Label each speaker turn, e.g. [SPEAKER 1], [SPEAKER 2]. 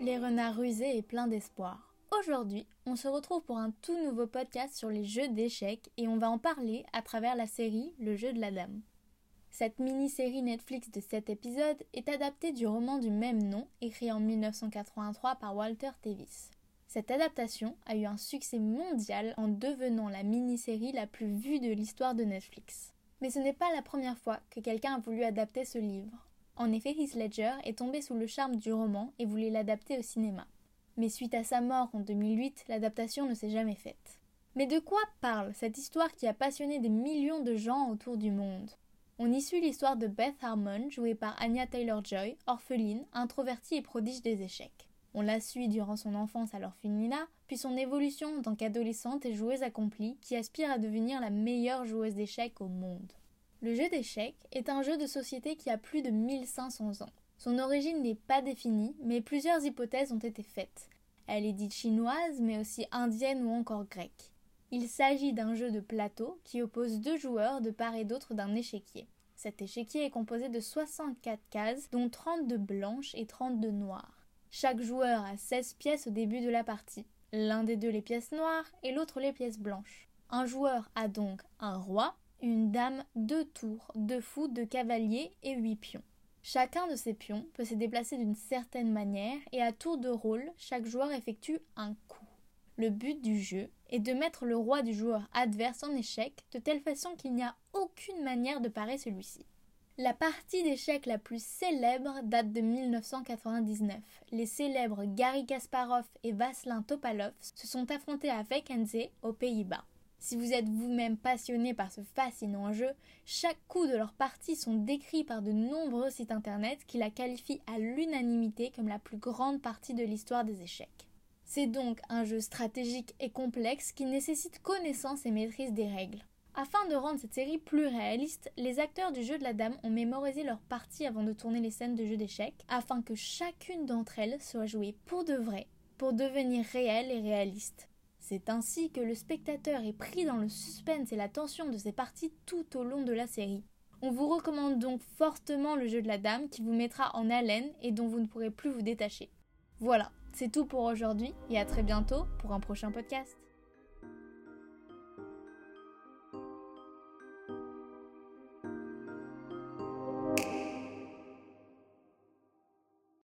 [SPEAKER 1] les renards rusés et pleins d'espoir. Aujourd'hui, on se retrouve pour un tout nouveau podcast sur les jeux d'échecs et on va en parler à travers la série Le jeu de la dame. Cette mini-série Netflix de 7 épisodes est adaptée du roman du même nom, écrit en 1983 par Walter Tevis. Cette adaptation a eu un succès mondial en devenant la mini-série la plus vue de l'histoire de Netflix. Mais ce n'est pas la première fois que quelqu'un a voulu adapter ce livre. En effet, Heath Ledger est tombé sous le charme du roman et voulait l'adapter au cinéma. Mais suite à sa mort en 2008, l'adaptation ne s'est jamais faite. Mais de quoi parle cette histoire qui a passionné des millions de gens autour du monde? On y suit l'histoire de Beth Harmon, jouée par Anya Taylor-Joy, orpheline, introvertie et prodige des échecs. On la suit durant son enfance à l'orphelinat, puis son évolution en tant qu'adolescente et joueuse accomplie qui aspire à devenir la meilleure joueuse d'échecs au monde. Le jeu d'échecs est un jeu de société qui a plus de 1500 ans. Son origine n'est pas définie, mais plusieurs hypothèses ont été faites. Elle est dite chinoise, mais aussi indienne ou encore grecque. Il s'agit d'un jeu de plateau qui oppose deux joueurs de part et d'autre d'un échiquier. Cet échiquier est composé de 64 cases, dont 32 blanches et 32 noires. Chaque joueur a 16 pièces au début de la partie, l'un des deux les pièces noires et l'autre les pièces blanches. Un joueur a donc un roi, une dame, deux tours, deux fous, deux cavaliers et huit pions. Chacun de ces pions peut se déplacer d'une certaine manière et à tour de rôle, chaque joueur effectue un coup. Le but du jeu est de mettre le roi du joueur adverse en échec de telle façon qu'il n'y a aucune manière de parer celui-ci. La partie d'échecs la plus célèbre date de 1999. Les célèbres Gary Kasparov et Vaslin Topalov se sont affrontés à Vakenze aux Pays-Bas. Si vous êtes vous-même passionné par ce fascinant jeu, chaque coup de leur partie sont décrits par de nombreux sites internet qui la qualifient à l'unanimité comme la plus grande partie de l'histoire des échecs. C'est donc un jeu stratégique et complexe qui nécessite connaissance et maîtrise des règles. Afin de rendre cette série plus réaliste, les acteurs du jeu de la dame ont mémorisé leurs parties avant de tourner les scènes de jeu d'échecs, afin que chacune d'entre elles soit jouée pour de vrai, pour devenir réelle et réaliste. C'est ainsi que le spectateur est pris dans le suspense et la tension de ces parties tout au long de la série. On vous recommande donc fortement le jeu de la dame qui vous mettra en haleine et dont vous ne pourrez plus vous détacher. Voilà, c'est tout pour aujourd'hui et à très bientôt pour un prochain podcast.